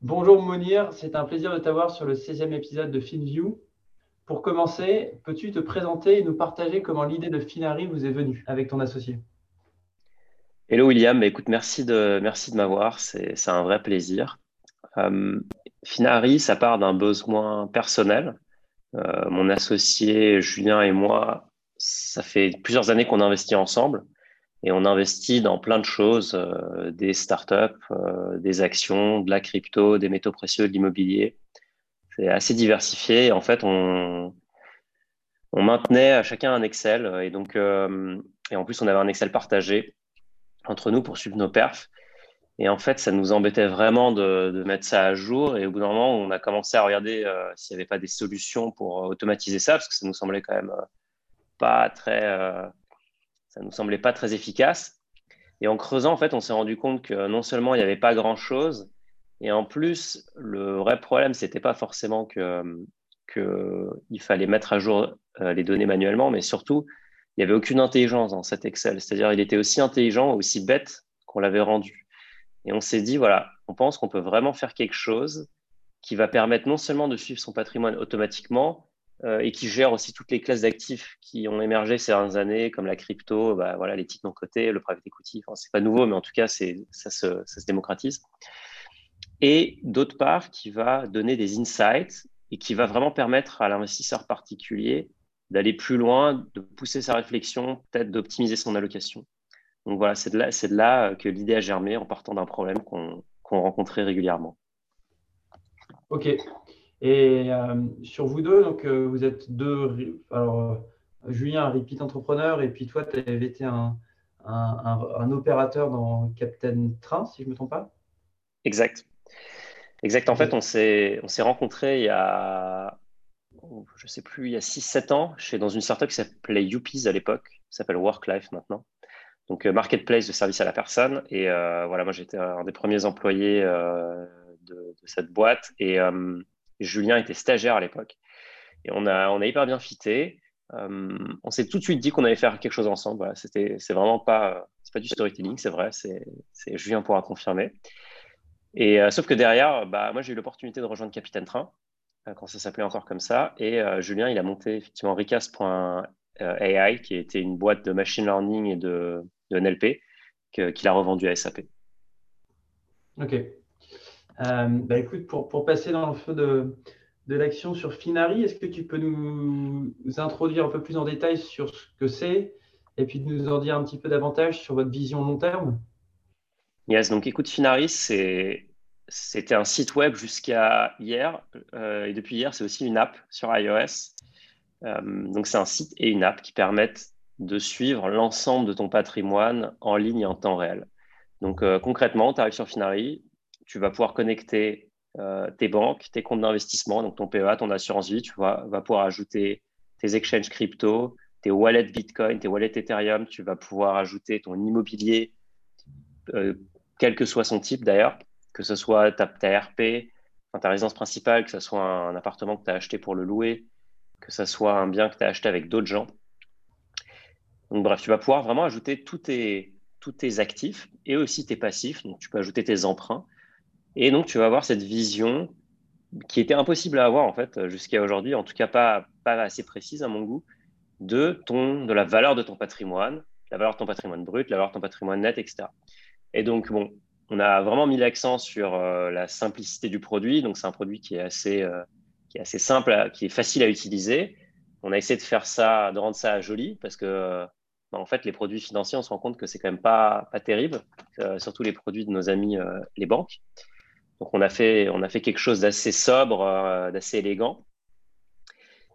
Bonjour Monir, c'est un plaisir de t'avoir sur le 16e épisode de FinView. Pour commencer, peux-tu te présenter et nous partager comment l'idée de Finari vous est venue avec ton associé? Hello William, écoute, merci de, merci de m'avoir, c'est un vrai plaisir. Euh, Finari, ça part d'un besoin personnel. Euh, mon associé Julien et moi, ça fait plusieurs années qu'on investit ensemble. Et on investit dans plein de choses, euh, des startups, euh, des actions, de la crypto, des métaux précieux, de l'immobilier. C'est assez diversifié. Et en fait, on, on maintenait à chacun un Excel. Et donc, euh, et en plus, on avait un Excel partagé entre nous pour suivre nos perfs. Et en fait, ça nous embêtait vraiment de, de, mettre ça à jour. Et au bout d'un moment, on a commencé à regarder s'il n'y avait pas des solutions pour automatiser ça, parce que ça nous semblait quand même pas très ça nous semblait pas très efficace. Et en creusant, en fait, on s'est rendu compte que non seulement il n'y avait pas grand-chose, et en plus, le vrai problème, c'était pas forcément que qu'il fallait mettre à jour euh, les données manuellement, mais surtout, il n'y avait aucune intelligence dans cet Excel. C'est-à-dire, il était aussi intelligent, aussi bête qu'on l'avait rendu. Et on s'est dit, voilà, on pense qu'on peut vraiment faire quelque chose qui va permettre non seulement de suivre son patrimoine automatiquement, et qui gère aussi toutes les classes d'actifs qui ont émergé ces dernières années, comme la crypto, bah, voilà, les titres non cotés, le private equity. Enfin, c'est pas nouveau, mais en tout cas, ça, se, démocratise. Et d'autre part, qui va donner des insights et qui va vraiment permettre à l'investisseur particulier d'aller plus loin, de pousser sa réflexion, peut-être d'optimiser son allocation. Donc voilà, c'est de là, là que l'idée a germé en partant d'un problème qu'on rencontrait régulièrement. Ok. Et euh, sur vous deux, donc euh, vous êtes deux. Alors, euh, Julien, un repeat entrepreneur, et puis toi, tu avais été un, un, un, opérateur dans Captain Train, si je ne me trompe pas. Exact. Exact. En fait, on s'est rencontrés il y a, je ne sais plus, il y a 6-7 ans, chez, dans une startup qui s'appelait Youpies à l'époque, qui s'appelle Worklife maintenant. Donc, marketplace de service à la personne. Et voilà, moi, j'étais un des premiers employés de, de, cette boîte. Et Julien était stagiaire à l'époque. Et on a, on a hyper bien fité. Euh, on s'est tout de suite dit qu'on allait faire quelque chose ensemble. Voilà, c'était, c'est vraiment pas, c'est pas du storytelling, c'est vrai. C'est, Julien pourra confirmer. Et euh, sauf que derrière, bah, moi j'ai eu l'opportunité de rejoindre Capitaine Train euh, quand ça s'appelait encore comme ça. Et Julien, il a monté effectivement Ricas.ai, qui était une boîte de machine learning et de, de NLP, qu'il a revendu à SAP. Ok. Euh, bah, écoute, pour, passer dans le feu de, l'action sur Finari, est-ce que tu peux nous, introduire un peu plus en détail sur ce que c'est et puis nous en dire un petit peu davantage sur votre vision long terme? Yes, donc écoute, Finari, c'était un site web jusqu'à hier. Euh, et depuis hier, c'est aussi une app sur iOS. Euh, donc c'est un site et une app qui permettent de suivre l'ensemble de ton patrimoine en ligne en temps réel. Donc concrètement, tu arrives sur Finari, tu vas pouvoir connecter euh, tes banques, tes comptes d'investissement, donc ton PEA, ton assurance vie, tu vas, pouvoir ajouter tes exchanges crypto, tes wallets Bitcoin, tes wallets Ethereum, tu vas pouvoir ajouter ton immobilier, euh, quel que soit son type d'ailleurs, que ce soit ta, RP, ta résidence principale, que ce soit un, appartement que tu as acheté pour le louer, que ce soit un bien que tu as acheté avec d'autres gens. Donc bref, tu vas pouvoir vraiment ajouter tous tes actifs et aussi tes passifs. Donc tu peux ajouter tes emprunts et donc, tu vas avoir cette vision qui était impossible à avoir en fait jusqu'à aujourd'hui, en tout cas pas, pas assez précise à mon goût, de, ton, de la valeur de ton patrimoine, la valeur de ton patrimoine brut, la valeur de ton patrimoine net, etc. Et donc, bon, on a vraiment mis l'accent sur euh, la simplicité du produit. Donc, c'est un produit qui est assez, euh, qui est assez simple, qui est facile à utiliser. On a essayé de faire ça, de rendre ça joli parce que bah, en fait, les produits financiers, on se rend compte que c'est quand même pas, pas terrible, euh, surtout les produits de nos amis les banques. Donc on a fait, quelque chose d'assez sobre, euh, d'assez élégant.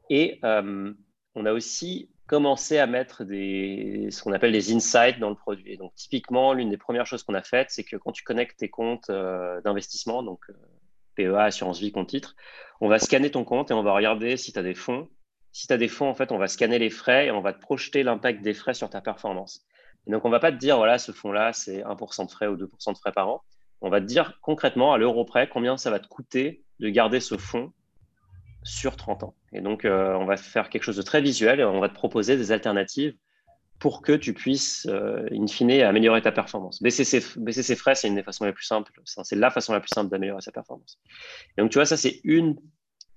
Et euh, on a aussi commencer à mettre des, ce qu'on appelle des insights dans le produit. donc, typiquement, l'une des premières choses qu'on a faites, c'est que quand tu connectes tes comptes euh, d'investissement, donc PEA, assurance vie, compte titre, on va scanner ton compte et on va regarder si tu as des fonds. Si tu as des fonds, en fait, on va scanner les frais et on va te projeter l'impact des frais sur ta performance. Et donc, on va pas te dire, voilà, ce fonds-là, c'est 1% de frais ou 2% de frais par an. On va te dire concrètement, à l'euro près, combien ça va te coûter de garder ce fonds sur 30 ans. Et donc, euh, on va faire quelque chose de très visuel et on va te proposer des alternatives pour que tu puisses, euh, in fine, améliorer ta performance. Baisser ses, frais, c'est une des façons les plus simples. C'est la façon la plus simple d'améliorer sa performance. Et donc, tu vois, ça, c'est une,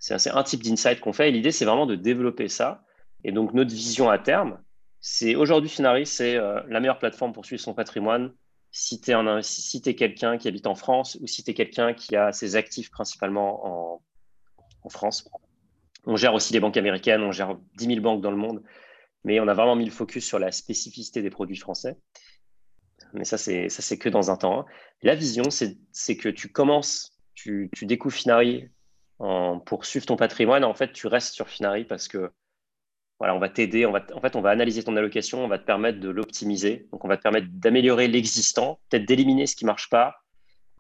c'est un, type d'insight qu'on fait. Et l'idée, c'est vraiment de développer ça. Et donc, notre vision à terme, c'est aujourd'hui, Finari, c'est euh, la meilleure plateforme pour suivre son patrimoine. Si tu es, quelqu'un qui habite en France ou si tu es quelqu'un qui a ses actifs principalement en, France. On gère aussi les banques américaines, on gère 10 000 banques dans le monde, mais on a vraiment mis le focus sur la spécificité des produits français. Mais ça, c'est que dans un temps. La vision, c'est que tu commences, tu, découvres Finari pour suivre ton patrimoine. En fait, tu restes sur Finari parce que voilà, on va t'aider. en fait, on va analyser ton allocation, on va te permettre de l'optimiser. Donc, on va te permettre d'améliorer l'existant, peut-être d'éliminer ce qui ne marche pas.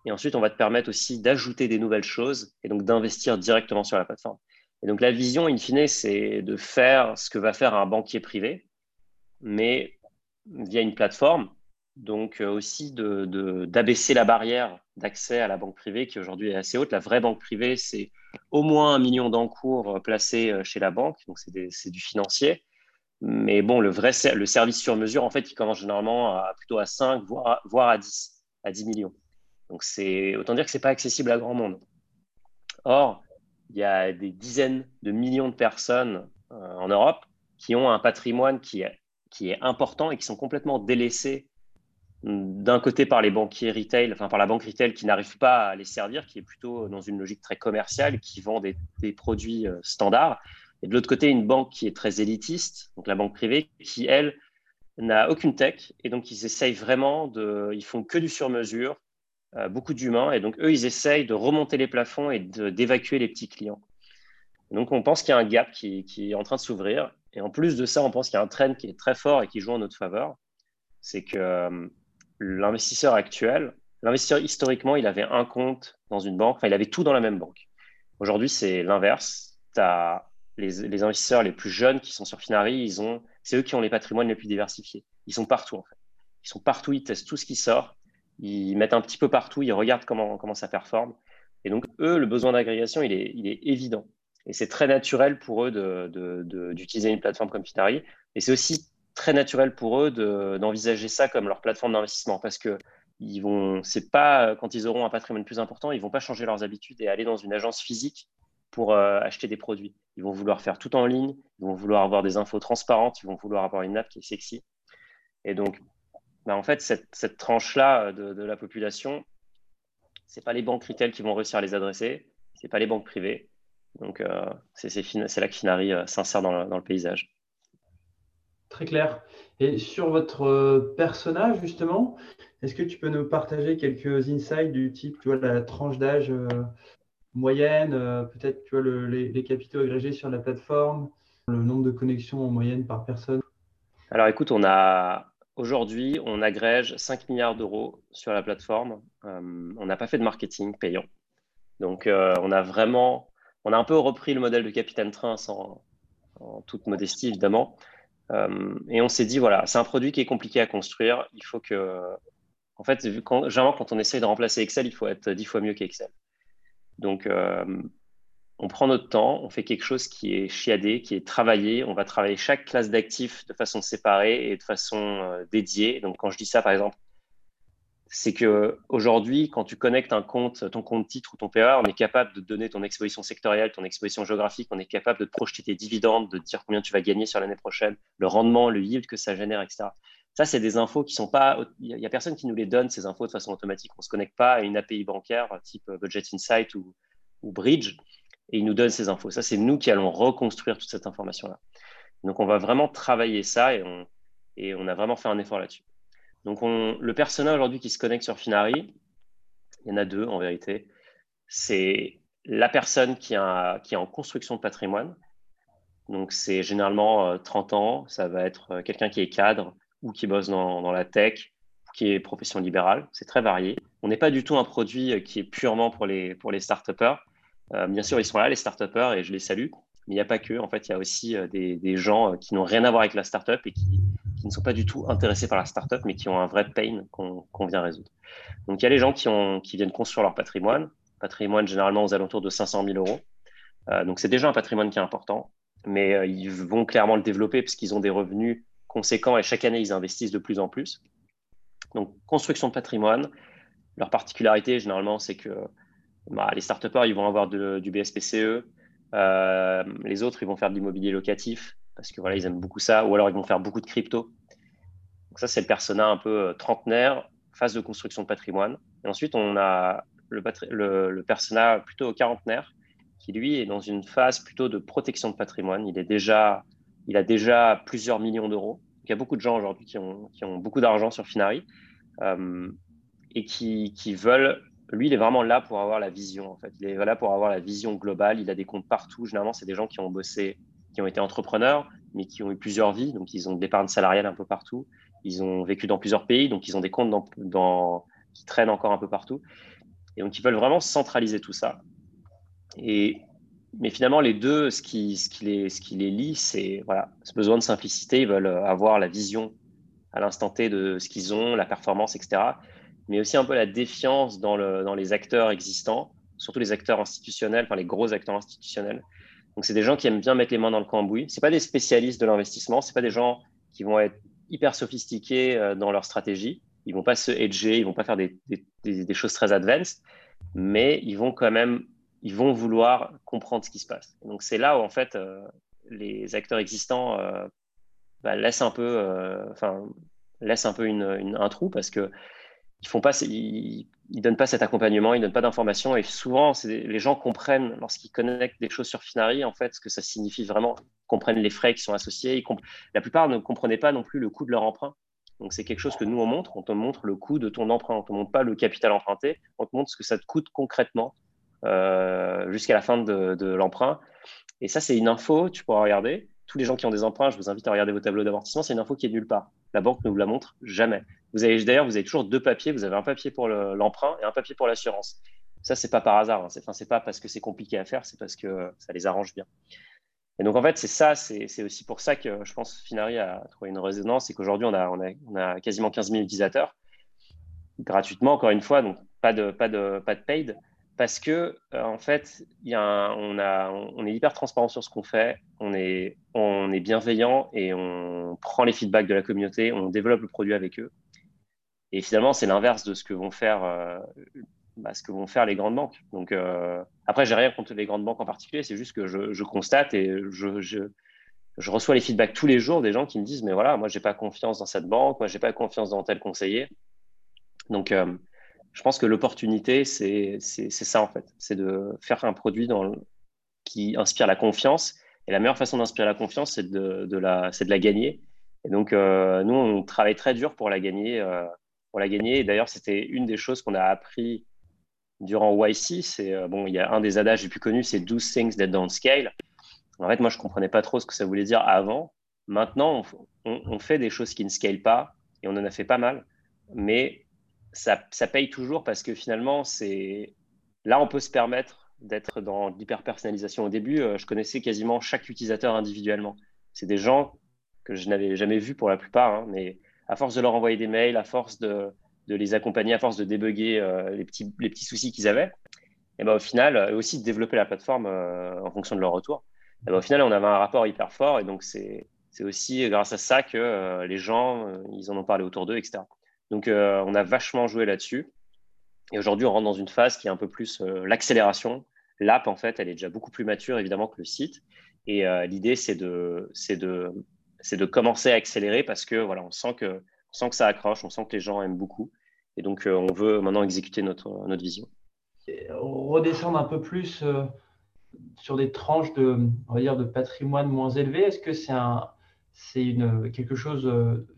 Et ensuite, on va te permettre aussi d'ajouter des nouvelles choses et donc d'investir directement sur la plateforme. Et donc, la vision, in fine, c'est de faire ce que va faire un banquier privé, mais via une plateforme. Donc, euh, aussi d'abaisser la barrière d'accès à la banque privée qui aujourd'hui est assez haute. La vraie banque privée, c'est au moins un million d'encours euh, placés euh, chez la banque. Donc, c'est du financier. Mais bon, le vrai le service sur mesure, en fait, il commence généralement à, plutôt à 5, voire, voire à 10, à 10 millions. Donc, c'est autant dire que ce n'est pas accessible à grand monde. Or, il y a des dizaines de millions de personnes euh, en Europe qui ont un patrimoine qui est, qui est important et qui sont complètement délaissés d'un côté par les banquiers retail, enfin par la banque retail qui n'arrive pas à les servir, qui est plutôt dans une logique très commerciale, qui vend des, produits euh, standards, et de l'autre côté une banque qui est très élitiste, donc la banque privée, qui elle n'a aucune tech, et donc ils essayent vraiment de, ils font que du sur-mesure, euh, beaucoup d'humains, et donc eux ils essayent de remonter les plafonds et d'évacuer les petits clients. Donc on pense qu'il y a un gap qui, qui est en train de s'ouvrir, et en plus de ça, on pense qu'il y a un trend qui est très fort et qui joue en notre faveur, c'est que euh, l'investisseur actuel, l'investisseur historiquement, il avait un compte dans une banque, enfin, il avait tout dans la même banque. Aujourd'hui, c'est l'inverse. Tu as les, investisseurs les plus jeunes qui sont sur Finari, ils ont, c'est eux qui ont les patrimoines les plus diversifiés. Ils sont partout, en fait. Ils sont partout, ils testent tout ce qui sort, ils mettent un petit peu partout, ils regardent comment, comment ça performe. Et donc, eux, le besoin d'agrégation, il est, il est évident. Et c'est très naturel pour eux d'utiliser de, une plateforme comme Finari. Et c'est aussi très naturel pour eux d'envisager ça comme leur plateforme d'investissement parce que ils vont, c'est pas quand ils auront un patrimoine plus important, ils vont pas changer leurs habitudes et aller dans une agence physique pour euh, acheter des produits. Ils vont vouloir faire tout en ligne, ils vont vouloir avoir des infos transparentes, ils vont vouloir avoir une app qui est sexy. Et donc, bah, en fait, cette, tranche-là de, de, la population, c'est pas les banques retail qui vont réussir à les adresser, c'est pas les banques privées. Donc, euh, c'est là que Finari euh, s'insère dans le paysage. Très clair. Et sur votre euh, personnage, justement, est-ce que tu peux nous partager quelques insights du type, tu vois, la tranche d'âge euh, moyenne, euh, peut-être, tu vois, les, capitaux agrégés sur la plateforme, le nombre de connexions en moyenne par personne? Alors, écoute, on a aujourd'hui, on agrège 5 milliards d'euros sur la plateforme. on n'a pas fait de marketing payant. Donc, on a vraiment, on a un peu repris le modèle de Capitaine Train sans, en toute modestie, évidemment. Euh, et on s'est dit, voilà, c'est un produit qui est compliqué à construire. Il faut que, en fait, généralement, quand on essaye de remplacer Excel, il faut être dix fois mieux qu'Excel. Donc, euh, on prend notre temps, on fait quelque chose qui est chiadé, qui est travaillé. On va travailler chaque classe d'actifs de façon séparée et de façon euh, dédiée. Donc, quand je dis ça, par exemple, c'est que aujourd'hui, quand tu connectes un compte, ton compte titre ou ton PEA, on est capable de donner ton exposition sectorielle, ton exposition géographique, on est capable de te projeter tes dividendes, de dire combien tu vas gagner sur l'année prochaine, le rendement, le yield que ça génère, etc. Ça, c'est des infos qui sont pas. Il n'y a personne qui nous les donne, ces infos, de façon automatique. On ne se connecte pas à une API bancaire type Budget Insight ou, Bridge et ils nous donnent ces infos. Ça, c'est nous qui allons reconstruire toute cette information-là. Donc, on va vraiment travailler ça et on a vraiment fait un effort là-dessus. Donc, le personnage aujourd'hui qui se connecte sur Finari, il y en a deux en vérité. C'est la personne qui, est en construction de patrimoine Donc, c'est généralement 30 ans. Ça va être quelqu'un qui est cadre ou qui bosse dans, la tech, ou qui est profession libérale. C'est très varié. On n'est pas du tout un produit qui est purement pour les, pour les start-upers. bien sûr, ils sont là, les start-upers, et je les salue. Mais il n'y a pas que. En fait, il y a aussi des, des gens qui n'ont rien à voir avec la start-up et qui, ne sont pas du tout intéressés par la start-up, mais qui ont un vrai pain qu'on vient résoudre. Donc, il y a les gens qui, ont, qui viennent construire leur patrimoine. Patrimoine généralement aux alentours de 500 000 euros. Euh, donc, c'est déjà un patrimoine qui est important, mais euh, ils vont clairement le développer parce qu'ils ont des revenus conséquents et chaque année, ils investissent de plus en plus. Donc, construction de patrimoine. Leur particularité, généralement, c'est que bah, les start ils vont avoir du BSPCE. Euh, les autres, ils vont faire de l'immobilier locatif parce que voilà, ils aiment beaucoup ça, ou alors ils vont faire beaucoup de crypto. Donc ça, c'est le persona un peu trentenaire, phase de construction de patrimoine. Et ensuite, on a le, le, persona plutôt quarantenaire, qui lui est dans une phase plutôt de protection de patrimoine. Il, est déjà, il a déjà plusieurs millions d'euros. Il y a beaucoup de gens aujourd'hui qui ont, beaucoup d'argent sur Finari euh, et qui, veulent. Lui, il est vraiment là pour avoir la vision. En fait, il est là pour avoir la vision globale. Il a des comptes partout. Généralement, c'est des gens qui ont bossé, qui ont été entrepreneurs, mais qui ont eu plusieurs vies. Donc, ils ont de l'épargne salariale un peu partout. Ils ont vécu dans plusieurs pays, donc ils ont des comptes dans, qui traînent encore un peu partout. Et donc, ils veulent vraiment centraliser tout ça. Et, mais finalement, les deux, ce qui, ce qui, les, ce qui les lie, c'est voilà, ce besoin de simplicité. Ils veulent avoir la vision à l'instant T de ce qu'ils ont, la performance, etc. Mais aussi un peu la défiance dans, le, dans les acteurs existants, surtout les acteurs institutionnels, enfin les gros acteurs institutionnels. Donc, c'est des gens qui aiment bien mettre les mains dans le cambouis. Ce pas des spécialistes de l'investissement, ce pas des gens qui vont être hyper sophistiqués euh, dans leur stratégie. Ils vont pas se hedger, ils vont pas faire des, choses très advanced, mais ils vont quand même ils vont vouloir comprendre ce qui se passe. donc c'est là où en fait euh, les acteurs existants euh, bah, laissent un peu, laissent un peu un trou parce que ils font pas, ils, donnent pas cet accompagnement, ils donnent pas d'informations et souvent les gens comprennent lorsqu'ils connectent des choses sur Finari en fait ce que ça signifie vraiment, comprennent les frais qui sont associés. la plupart ne comprenaient pas non plus le coût de leur emprunt. Donc c'est quelque chose que nous on montre, on te montre le coût de ton emprunt, on te montre pas le capital emprunté, on te montre ce que ça te coûte concrètement euh, jusqu'à la fin de, l'emprunt. Et ça, c'est une info, tu pourras regarder. Tous les gens qui ont des emprunts, je vous invite à regarder vos tableaux d'amortissement. C'est une info qui est nulle part. La banque ne vous la montre jamais. D'ailleurs, vous avez toujours deux papiers. Vous avez un papier pour l'emprunt et un papier pour l'assurance. Ça, c'est pas par hasard. Hein. Enfin, pas parce que c'est compliqué à faire, c'est parce que ça les arrange bien. Et donc, en fait, c'est ça, c'est, aussi pour ça que je pense Finari a trouvé une résonance et qu'aujourd'hui, on a, on, a, on a, quasiment 15 000 utilisateurs gratuitement, encore une fois, donc pas de, pas de, pas de paid parce que euh, en fait, on, est hyper transparent sur ce qu'on fait, on est, bienveillant et on prend les feedbacks de la communauté, on développe le produit avec eux. Et finalement, c'est l'inverse de ce que vont faire, euh, bah, les grandes banques. Donc euh, après, j'ai rien contre les grandes banques en particulier, c'est juste que je, constate et je, je, je, reçois les feedbacks tous les jours des gens qui me disent mais voilà, moi j'ai pas confiance dans cette banque, moi j'ai pas confiance dans tel conseiller. Donc euh, je pense que l'opportunité, c'est ça en fait. C'est de faire un produit qui inspire la confiance. Et la meilleure façon d'inspirer la confiance, c'est de, de, la, de la gagner. Et donc, euh, nous, on travaille très dur pour la gagner. Euh, pour la gagner. Et d'ailleurs, c'était une des choses qu'on a appris durant YC. Euh, bon, il y a un des adages les plus connus, c'est do things that don't scale. En fait, moi, je comprenais pas trop ce que ça voulait dire avant. Maintenant, on, on fait des choses qui ne scalent pas et on en a fait pas mal. Mais ça, paye toujours parce que finalement, c'est là, on peut se permettre d'être dans l'hyper-personnalisation au début. Euh, je connaissais quasiment chaque utilisateur individuellement. C'est des gens que je n'avais jamais vus pour la plupart, hein, mais à force de leur envoyer des mails, à force de, les accompagner, à force de débugger euh, les, petits, les petits soucis qu'ils avaient, et ben, au final, et aussi de développer la plateforme euh, en fonction de leur retour, et ben, au final, on avait un rapport hyper fort. Et donc, c'est aussi grâce à ça que les gens, ils en ont parlé autour d'eux, etc. Donc, euh, on a vachement joué là-dessus. Et aujourd'hui, on rentre dans une phase qui est un peu plus euh, l'accélération. L'app, en fait, elle est déjà beaucoup plus mature, évidemment, que le site. Et euh, l'idée, c'est de, de, de commencer à accélérer parce que voilà, on sent que, on sent que ça accroche, on sent que les gens aiment beaucoup. Et donc, on veut maintenant exécuter notre, vision. redescendre un peu plus sur des tranches de, on va dire, de patrimoine moins élevé, est-ce que c'est un, c'est quelque chose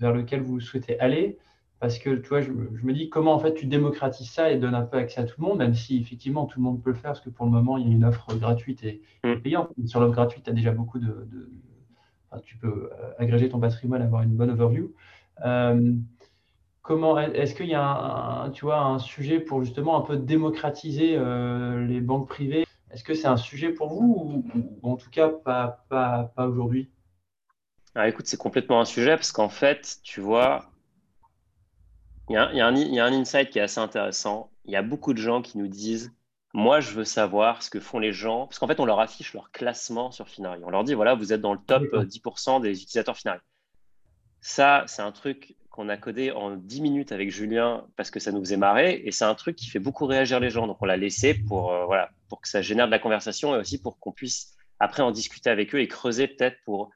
vers lequel vous souhaitez aller? Parce que tu vois, je, me dis comment en fait tu démocratises ça et donnes un peu accès à tout le monde, même si effectivement tout le monde peut le faire, parce que pour le moment il y a une offre gratuite et, mm. payante. Sur l'offre gratuite, tu as déjà beaucoup de. tu peux euh, agréger ton patrimoine, avoir une bonne overview. Euh, comment est-ce qu'il y a un, tu vois, un sujet pour justement un peu démocratiser euh, les banques privées? Est-ce que c'est un sujet pour vous ou, en tout cas pas, pas, pas aujourd'hui? Ah, écoute, c'est complètement un sujet parce qu'en fait, tu vois, il y, a, un, insight qui est assez intéressant. Il y a beaucoup de gens qui nous disent Moi, je veux savoir ce que font les gens. Parce qu'en fait, on leur affiche leur classement sur Finari. On leur dit Voilà, vous êtes dans le top 10% des utilisateurs Finari. Ça, c'est un truc qu'on a codé en 10 minutes avec Julien parce que ça nous faisait marrer. Et c'est un truc qui fait beaucoup réagir les gens. Donc, on l'a laissé pour, euh, voilà, pour que ça génère de la conversation et aussi pour qu'on puisse après en discuter avec eux et creuser peut-être pour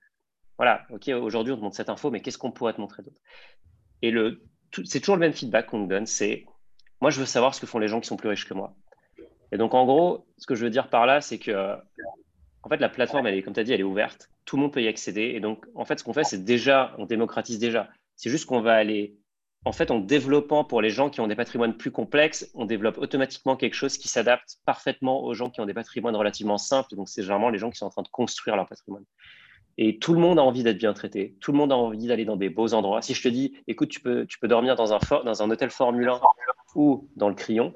voilà, ok, aujourd'hui on te montre cette info, mais qu'est-ce qu'on pourrait te montrer d'autre? Et le c'est toujours le même feedback qu'on nous donne, c'est moi je veux savoir ce que font les gens qui sont plus riches que moi. Et donc en gros, ce que je veux dire par là, c'est que en fait la plateforme, elle est, comme tu as dit, elle est ouverte, tout le monde peut y accéder. Et donc en fait, ce qu'on fait, c'est déjà, on démocratise déjà. C'est juste qu'on va aller, en fait, en développant pour les gens qui ont des patrimoines plus complexes, on développe automatiquement quelque chose qui s'adapte parfaitement aux gens qui ont des patrimoines relativement simples. Donc c'est généralement les gens qui sont en train de construire leur patrimoine. Et tout le monde a envie d'être bien traité. Tout le monde a envie d'aller dans des beaux endroits. Si je te dis, écoute, tu peux, tu peux dormir dans un, dans un hôtel Formule 1 ou dans le Crayon,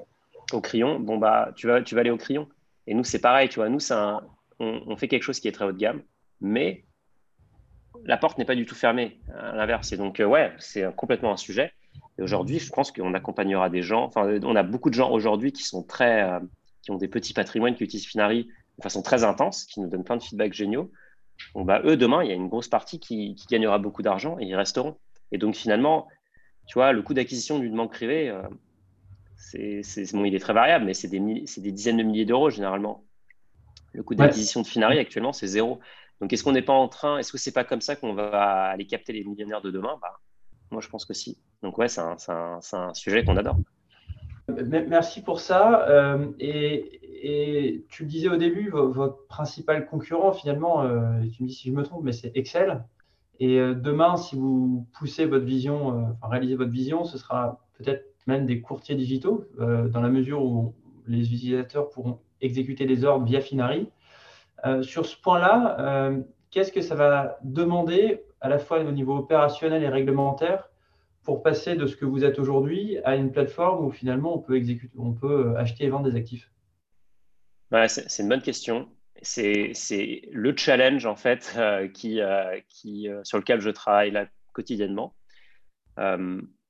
au Crayon, bon, bah, tu vas, tu vas aller au Crayon. Et nous, c'est pareil, tu vois. Nous, un, on, fait quelque chose qui est très haut de gamme, mais la porte n'est pas du tout fermée, à l'inverse. Et donc, euh, ouais, c'est complètement un sujet. Et aujourd'hui, je pense qu'on accompagnera des gens. Enfin, on a beaucoup de gens aujourd'hui qui sont très, euh, qui ont des petits patrimoines, qui utilisent Finari de façon très intense, qui nous donnent plein de feedback géniaux. Bon, bah, eux, demain, il y a une grosse partie qui, gagnera beaucoup d'argent et ils resteront. Et donc, finalement, tu vois, le coût d'acquisition d'une banque privée, euh, c'est, bon, il est très variable, mais c'est des, des, dizaines de milliers d'euros généralement. Le coût d'acquisition de Finari, actuellement, c'est zéro. Donc, est-ce qu'on n'est pas en train, est-ce que c'est pas comme ça qu'on va aller capter les millionnaires de demain? Bah, Moi, je pense que si. Donc, ouais, c'est un, un, sujet qu'on adore. Merci pour ça. Euh, et, et tu le disais au début, votre principal concurrent, finalement, euh, tu me dis si je me trompe, mais c'est Excel. Et euh, demain, si vous poussez votre vision, euh, enfin, réalisez votre vision, ce sera peut-être même des courtiers digitaux, dans la mesure où les utilisateurs pourront exécuter des ordres via Finari. sur ce point-là, qu'est-ce que ça va demander à la fois au niveau opérationnel et réglementaire pour passer de ce que vous êtes aujourd'hui à une plateforme où finalement on peut, exécuter, on peut acheter et vendre des actifs? C'est une bonne question. C'est le challenge en fait euh, qui, euh, euh, sur lequel je travaille là quotidiennement.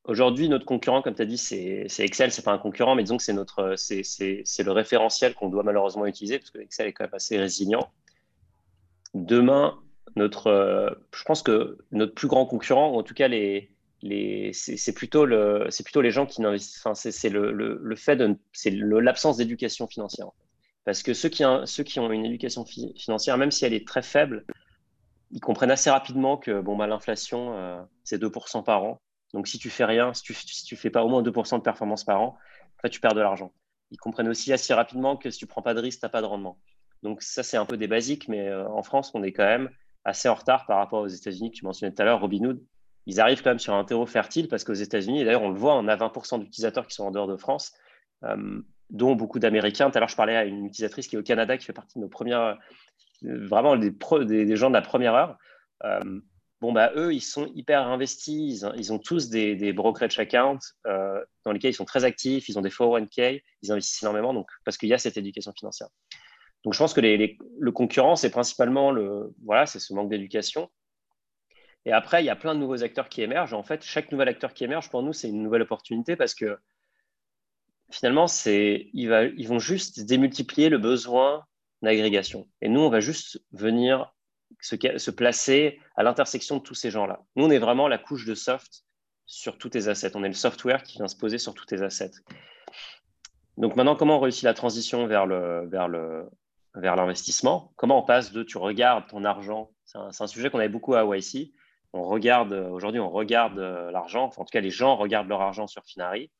Aujourd'hui, notre concurrent, comme tu as dit, c'est Excel, c'est pas un concurrent, mais disons que c'est le référentiel qu'on doit malheureusement utiliser parce que Excel est quand même assez résilient. Demain, notre, je pense que notre plus grand concurrent, ou en tout cas c'est plutôt les gens qui n'investissent. Enfin, c'est le, l'absence d'éducation financière. Parce que ceux qui, ont une éducation financière, même si elle est très faible, ils comprennent assez rapidement que bon, bah, l'inflation, euh, c'est 2% par an. Donc, si tu fais rien, si tu ne fais pas au moins 2% de performance par an, en fait, tu perds de l'argent. Ils comprennent aussi assez rapidement que si tu prends pas de risque, tu n'as pas de rendement. Donc, ça, c'est un peu des basiques, mais euh, en France, on est quand même assez en retard par rapport aux États-Unis que tu mentionnais tout à l'heure, Robinhood. Ils arrivent quand même sur un terreau fertile parce qu'aux États-Unis, d'ailleurs, on le voit, on a 20% d'utilisateurs qui sont en dehors de France. Euh, dont beaucoup d'Américains. Tout à l'heure, je parlais à une utilisatrice qui est au Canada, qui fait partie de nos premières, euh, vraiment des, gens de la première heure. Euh, bon, bah, eux, ils sont hyper investis. Ils, ont tous des, brokerage accounts euh, dans lesquels ils sont très actifs. Ils ont des 401k. Ils investissent énormément donc, parce qu'il y a cette éducation financière. Donc, je pense que le concurrent, c'est principalement le, voilà, c'est ce manque d'éducation. Et après, il y a plein de nouveaux acteurs qui émergent. En fait, chaque nouvel acteur qui émerge, pour nous, c'est une nouvelle opportunité parce que finalement, ils, vont juste démultiplier le besoin d'agrégation. Et nous, on va juste venir se, placer à l'intersection de tous ces gens-là. Nous, on est vraiment la couche de soft sur tous tes assets. On est le software qui vient se poser sur tous tes assets. Donc maintenant, comment on réussit la transition vers l'investissement? Comment on passe de tu regardes ton argent? C'est un, sujet qu'on avait beaucoup à YC. On regarde aujourd'hui, on regarde l'argent. Enfin, en tout cas, les gens regardent leur argent sur Finari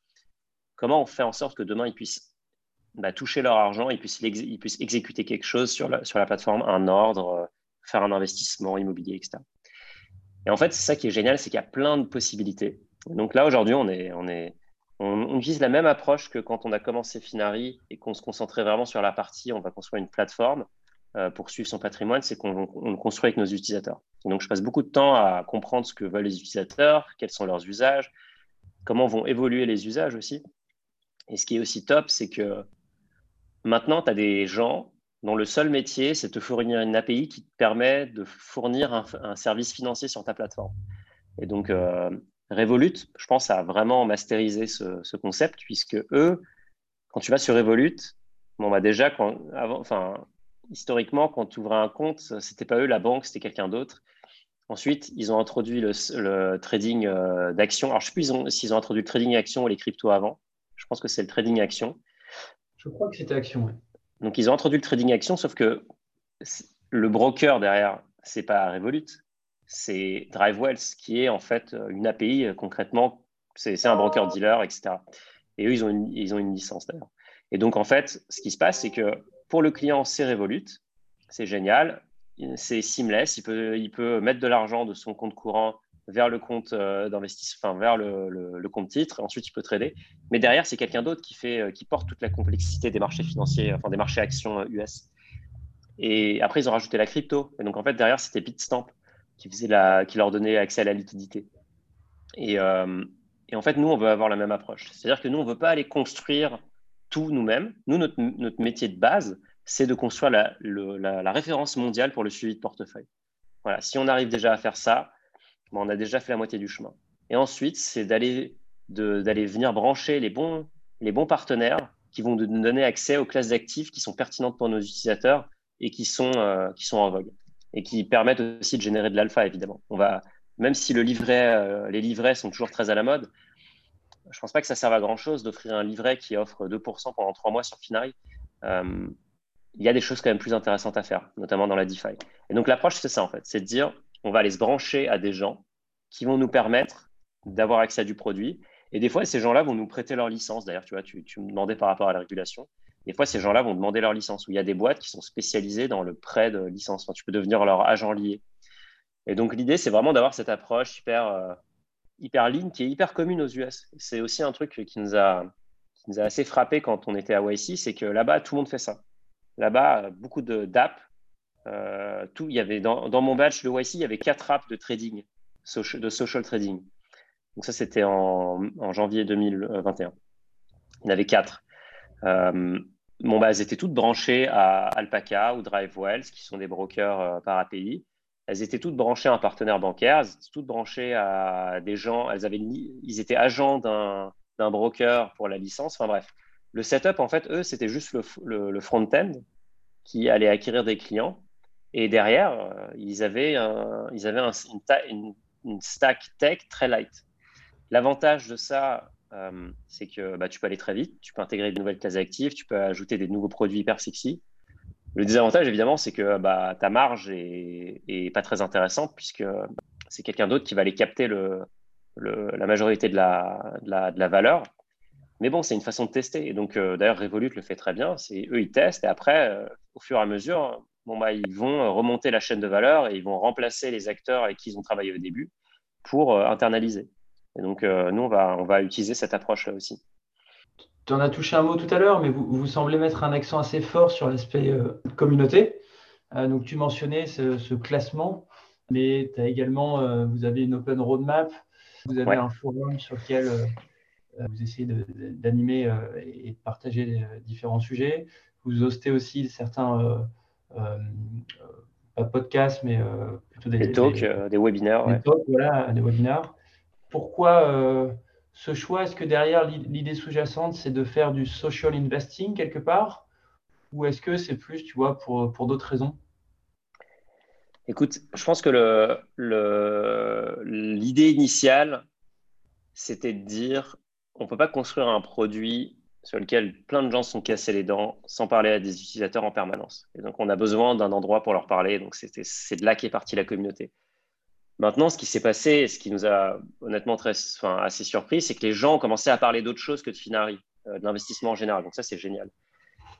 comment on fait en sorte que demain, ils puissent bah, toucher leur argent, ils puissent, exécuter quelque chose sur la, plateforme, un ordre, euh, faire un investissement immobilier, etc. Et en fait, c'est ça qui est génial, c'est qu'il y a plein de possibilités. Donc là, aujourd'hui, on, est, on, la même approche que quand on a commencé Finari et qu'on se concentrait vraiment sur la partie, on va construire une plateforme euh, pour suivre son patrimoine, c'est qu'on le construit avec nos utilisateurs. donc, je passe beaucoup de temps à comprendre ce que veulent les utilisateurs, quels sont leurs usages, comment vont évoluer les usages aussi. Et ce qui est aussi top, c'est que maintenant, tu as des gens dont le seul métier, c'est de fournir une API qui te permet de fournir un, service financier sur ta plateforme. Et donc, euh, Revolut, je pense, a vraiment masterisé ce, concept, puisque eux, quand tu vas sur Revolut, bon, bah déjà, quand, enfin, historiquement, quand tu ouvrais un compte, c'était pas eux la banque, c'était quelqu'un d'autre. Ensuite, ils ont introduit le, trading euh, d'actions. Alors, je ne sais plus s'ils ont, introduit le trading action ou les cryptos avant. Je pense que c'est le trading action. Je crois que c'était action, oui. Donc, ils ont introduit le trading action, sauf que le broker derrière, c'est pas Revolut, c'est DriveWells, qui est en fait une API concrètement, c'est un broker-dealer, etc. Et eux, ils ont une, ils ont une licence d'ailleurs. Et donc, en fait, ce qui se passe, c'est que pour le client, c'est Revolut, c'est génial, c'est seamless, il peut, il peut mettre de l'argent de son compte courant vers le compte euh, d'investissement, enfin vers le, le, compte titre, ensuite il peut trader. Mais derrière, c'est quelqu'un d'autre qui fait, euh, qui porte toute la complexité des marchés financiers, enfin des marchés actions US. Et après, ils ont rajouté la crypto. Et donc en fait, derrière, c'était Bitstamp qui faisait la, qui leur donnait accès à la liquidité. Et, euh, et en fait, nous, on veut avoir la même approche. C'est-à-dire que nous, on ne veut pas aller construire tout nous-mêmes. Nous, notre, notre, métier de base, c'est de construire la, la, la, référence mondiale pour le suivi de portefeuille. Voilà. Si on arrive déjà à faire ça, on a déjà fait la moitié du chemin. Et ensuite, c'est d'aller venir brancher les bons, les bons partenaires qui vont nous donner accès aux classes d'actifs qui sont pertinentes pour nos utilisateurs et qui sont, euh, qui sont en vogue et qui permettent aussi de générer de l'alpha, évidemment. On va, même si le livret, euh, les livrets sont toujours très à la mode, je ne pense pas que ça serve à grand-chose d'offrir un livret qui offre 2% pendant trois mois sur Finari. Euh, il y a des choses quand même plus intéressantes à faire, notamment dans la DeFi. Et donc l'approche, c'est ça en fait, c'est de dire on va aller se brancher à des gens qui vont nous permettre d'avoir accès à du produit. Et des fois, ces gens-là vont nous prêter leur licence. D'ailleurs, tu vois, tu, me demandais par rapport à la régulation. Des fois, ces gens-là vont demander leur licence. Où il y a des boîtes qui sont spécialisées dans le prêt de licence. tu peux devenir leur agent lié. Et donc, l'idée, c'est vraiment d'avoir cette approche hyper, euh, hyper qui est hyper commune aux US. C'est aussi un truc qui nous, a, qui nous a assez frappé quand on était à YC, c'est que là-bas, tout le monde fait ça. Là-bas, beaucoup d'apps tout, il y avait dans, mon batch de YC, il y avait quatre apps de trading, de social trading. Donc ça, c'était en, janvier 2021. Il y en avait quatre. Euh, elles étaient toutes branchées à Alpaca ou DriveWells, qui sont des brokers euh, par API. Elles étaient toutes branchées à un partenaire bancaire, elles étaient toutes branchées à des gens, elles avaient, ils étaient agents d'un broker pour la licence. Enfin bref, le setup, en fait, eux, c'était juste le front-end qui allait acquérir des clients. Et derrière, euh, ils avaient, ils avaient une, stack tech très light. L'avantage de ça, euh, c'est que bah, tu peux aller très vite, tu peux intégrer de nouvelles classes actives, tu peux ajouter des nouveaux produits hyper sexy. Le désavantage, évidemment, c'est que bah, ta marge est, pas très intéressante puisque c'est quelqu'un d'autre qui va aller capter le, la majorité de la, de la, valeur. Mais bon, c'est une façon de tester. Et donc, euh, d'ailleurs, Revolut le fait très bien. C'est eux, ils testent. Et après, au fur et à mesure, bon, bah, ils vont euh, remonter la chaîne de valeur et ils vont remplacer les acteurs avec qui ils ont travaillé au début pour euh, internaliser. Et donc, euh, nous, on va, on va utiliser cette approche-là aussi. Tu en as touché un mot tout à l'heure, mais vous, vous, semblez mettre un accent assez fort sur l'aspect communauté. donc, tu mentionnais ce, classement, mais tu as également, vous avez une open roadmap, vous avez un forum sur lequel vous essayez d'animer et de partager différents sujets. Vous hostez aussi certains euh, pas podcast, mais euh, plutôt des, talks, euh, des, webinaires. Des talks, voilà, des webinaires. Pourquoi ce choix? Est-ce que derrière l'idée sous-jacente, c'est de faire du social investing quelque part? Ou est-ce que c'est plus, tu vois, pour, pour d'autres raisons? Écoute, je pense que l'idée le, initiale, c'était de dire on ne peut pas construire un produit sur lequel plein de gens sont cassés les dents sans parler à des utilisateurs en permanence. Et donc, on a besoin d'un endroit pour leur parler. Donc, c'est de là qu'est partie la communauté. Maintenant, ce qui s'est passé, ce qui nous a honnêtement très, assez surpris, c'est que les gens ont commencé à parler d'autre chose que de Finari, euh, de l'investissement en général. Donc, ça, c'est génial.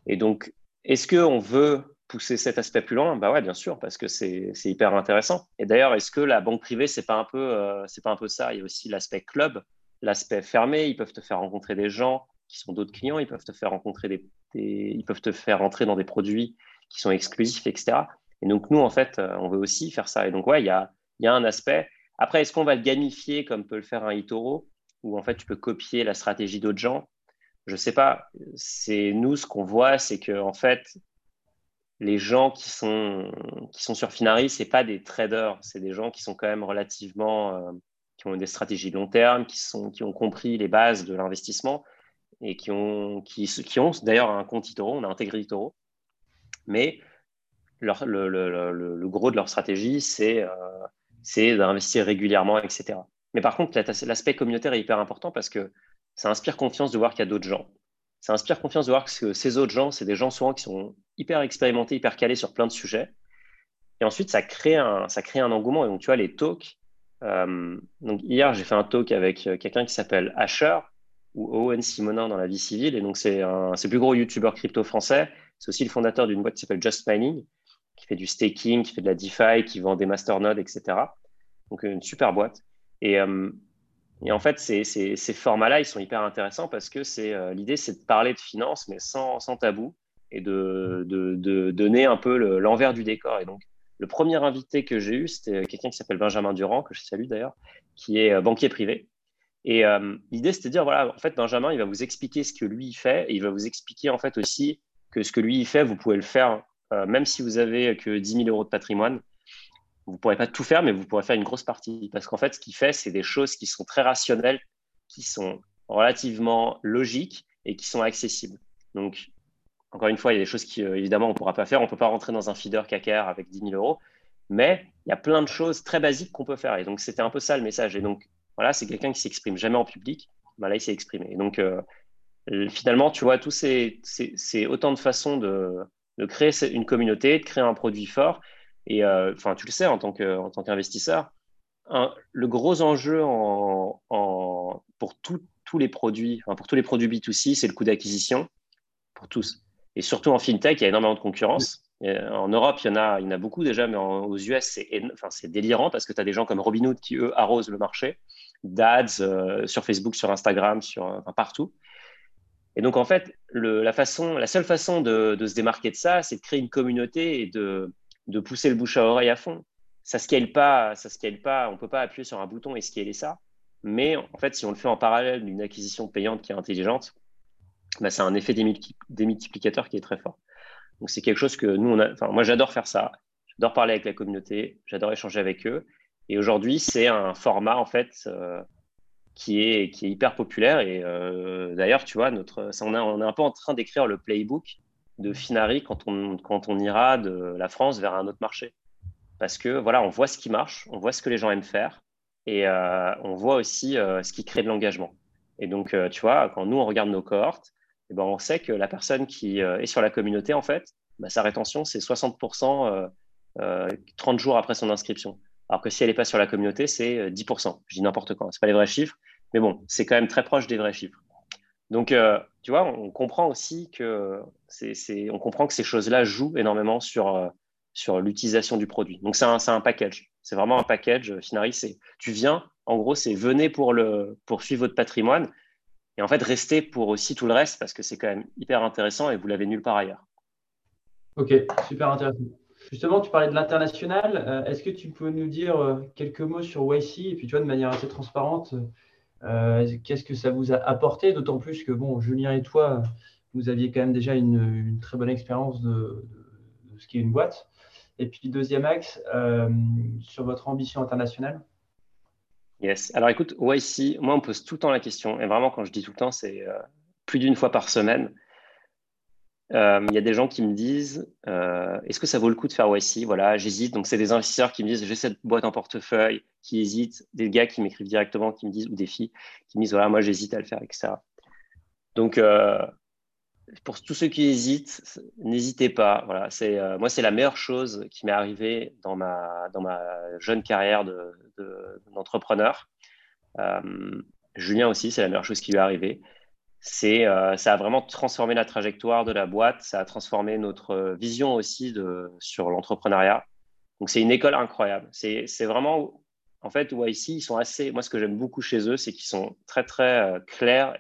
Et donc, est-ce qu'on veut pousser cet aspect plus loin? Bah ouais, bien sûr, parce que c'est hyper intéressant. Et d'ailleurs, est-ce que la banque privée, c'est pas un peu, euh, c'est pas un peu ça? Il y a aussi l'aspect club l'aspect fermé, ils peuvent te faire rencontrer des gens qui sont d'autres clients, ils peuvent te faire rencontrer des, ils peuvent te faire entrer dans des produits qui sont exclusifs, etc. Et donc, nous, en fait, euh, on veut aussi faire ça. Et donc, ouais, il y a, y a un aspect. Après, est-ce qu'on va le gamifier comme peut le faire un eToro, où en fait, tu peux copier la stratégie d'autres gens? Je sais pas. C'est nous, ce qu'on voit, c'est que en fait, les gens qui sont, qui sont sur Finari, ce pas des traders, c'est des gens qui sont quand même relativement, euh, qui ont des stratégies long terme, qui, sont, qui ont compris les bases de l'investissement et qui ont, qui, ont d'ailleurs un compte Itoro, on a intégré Itoro, mais le, gros de leur stratégie, c'est euh, d'investir régulièrement, etc. Mais par contre, l'aspect communautaire est hyper important parce que ça inspire confiance de voir qu'il y a d'autres gens. Ça inspire confiance de voir que ces autres gens, c'est des gens souvent qui sont hyper expérimentés, hyper calés sur plein de sujets. Et ensuite, ça crée un, ça crée un engouement. Et donc, tu vois, les talks. Euh, donc, hier, j'ai fait un talk avec euh, quelqu'un qui s'appelle Asher ou Owen Simonin dans la vie civile. Et donc, c'est le plus gros YouTuber crypto français. C'est aussi le fondateur d'une boîte qui s'appelle Just Mining qui fait du staking, qui fait de la DeFi, qui vend des masternodes, etc. Donc une super boîte. Et, euh, et en fait, ces, ces, ces formats-là, ils sont hyper intéressants parce que c'est euh, l'idée, c'est de parler de finance, mais sans, sans tabou, et de, de, de donner un peu l'envers du décor. Et donc, le premier invité que j'ai eu, c'était quelqu'un qui s'appelle Benjamin Durand, que je salue d'ailleurs, qui est euh, banquier privé. Et l'idée, c'était de dire, voilà, en fait, Benjamin, il va vous expliquer ce que lui, fait, et il va vous expliquer, en fait, aussi que ce que lui, fait, vous pouvez le faire euh, même si vous avez que 10 000 euros de patrimoine, vous ne pourrez pas tout faire, mais vous pourrez faire une grosse partie. Parce qu'en fait, ce qu'il fait, c'est des choses qui sont très rationnelles, qui sont relativement logiques et qui sont accessibles. Donc, encore une fois, il y a des choses qui, euh, évidemment, on ne pourra pas faire. On ne peut pas rentrer dans un feeder KKR avec 10 000 euros. Mais il y a plein de choses très basiques qu'on peut faire. Et donc, c'était un peu ça le message. Et donc, voilà, c'est quelqu'un qui s'exprime jamais en public. Ben là, il s'est exprimé. Donc, euh, finalement, tu vois, c'est autant de façons de, de créer une communauté, de créer un produit fort. Et euh, enfin, tu le sais en tant qu'investisseur, le gros enjeu en, pour tous les produits, pour tous les produits B2C, c'est le coût d'acquisition pour tous. Et surtout en fintech, il y a énormément de concurrence. en Europe, il y en a, il y en a beaucoup déjà, mais aux US, c'est délirant parce que tu as des gens comme Robinhood qui, eux, arrosent le marché, d'ads euh, sur Facebook, sur Instagram, sur, partout. Et donc, en fait, la, façon, la seule façon de, se démarquer de ça, c'est de créer une communauté et de, pousser le bouche à oreille à fond. Ça scale pas, ça scale pas, on peut pas appuyer sur un bouton et scaler ça. Mais en fait, si on le fait en parallèle d'une acquisition payante qui est intelligente, bah, c'est un effet démultiplicateur qui est très fort. Donc, c'est quelque chose que nous, moi, j'adore faire ça. J'adore parler avec la communauté, j'adore échanger avec eux. Et aujourd'hui, c'est un format, en fait, euh, qui est, qui est hyper populaire. Et euh, d'ailleurs, tu vois, notre, on, on, est un peu en train d'écrire le playbook de Finari quand on, quand on ira de la France vers un autre marché. Parce que voilà, on voit ce qui marche, on voit ce que les gens aiment faire et euh, on voit aussi ce qui crée de l'engagement. Et donc, tu vois, quand nous, on regarde nos cohortes, eh ben, on sait que la personne qui est sur la communauté, en fait, bah, sa rétention, c'est 60% 30 jours après son inscription. Alors que si elle n'est pas sur la communauté, c'est 10%. Euh, Je dis n'importe quoi, ce pas les vrais chiffres, mais bon, c'est quand même très proche des vrais chiffres. Donc, euh, tu vois, on comprend aussi que on comprend que ces choses-là jouent énormément sur, euh, sur l'utilisation du produit. Donc, c'est un, un, package. C'est vraiment un package. Finari, c'est tu viens, en gros, c'est venez pour, le, pour suivre votre patrimoine et en fait, restez pour aussi tout le reste parce que c'est quand même hyper intéressant et vous l'avez nulle part ailleurs. Ok, super intéressant. Justement, tu parlais de l'international. Euh, est-ce que tu peux nous dire euh, quelques mots sur YC et puis tu vois de manière assez transparente, euh, qu'est-ce que ça vous a apporté? D'autant plus que bon, Julien et toi, vous aviez quand même déjà une, très bonne expérience de, ce qui est une boîte. Et puis deuxième axe, sur votre ambition internationale. Yes. Alors écoute, YC, moi on pose tout le temps la question, et vraiment quand je dis tout le temps, c'est plus d'une fois par semaine. Euh, il y a des gens qui me disent euh, est-ce que ça vaut le coup de faire YC Voilà, j'hésite. Donc, c'est des investisseurs qui me disent j'ai cette boîte en portefeuille, qui hésitent, des gars qui m'écrivent directement, qui me disent, ou des filles qui me disent voilà, moi j'hésite à le faire, etc. Donc, euh, pour tous ceux qui hésitent, n'hésitez pas. Voilà, c'est moi, c'est la meilleure chose qui m'est arrivée dans ma, dans ma jeune carrière d'entrepreneur. De, Julien aussi, c'est la meilleure chose qui lui est arrivée c'est, euh, ça a vraiment transformé la trajectoire de la boîte, ça a transformé notre vision aussi sur l'entrepreneuriat. Donc c'est une école incroyable. C'est, vraiment en fait, YC, ils sont assez. Moi, ce que j'aime beaucoup chez eux, c'est qu'ils sont très, très clairs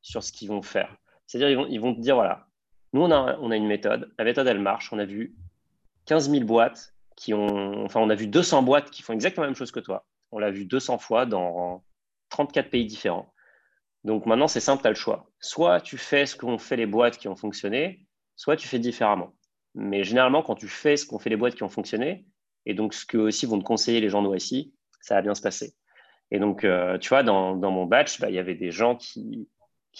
sur ce qu'ils vont faire. C'est-à-dire, ils vont, ils vont te dire voilà, nous, on a, on a une méthode. La méthode, elle marche. On a vu 15 000 boîtes qui ont. Enfin, on a vu 200 boîtes qui font exactement la même chose que toi. On l'a vu 200 fois dans 34 pays différents. Donc maintenant, c'est simple, tu as le choix. Soit tu fais ce qu'ont fait les boîtes qui ont fonctionné, soit tu fais différemment. Mais généralement, quand tu fais ce qu'ont fait les boîtes qui ont fonctionné, et donc ce que aussi vont te conseiller les gens YC, ça va bien se passer. Et donc, euh, tu vois, dans, mon batch, bah, il y avait des gens qui,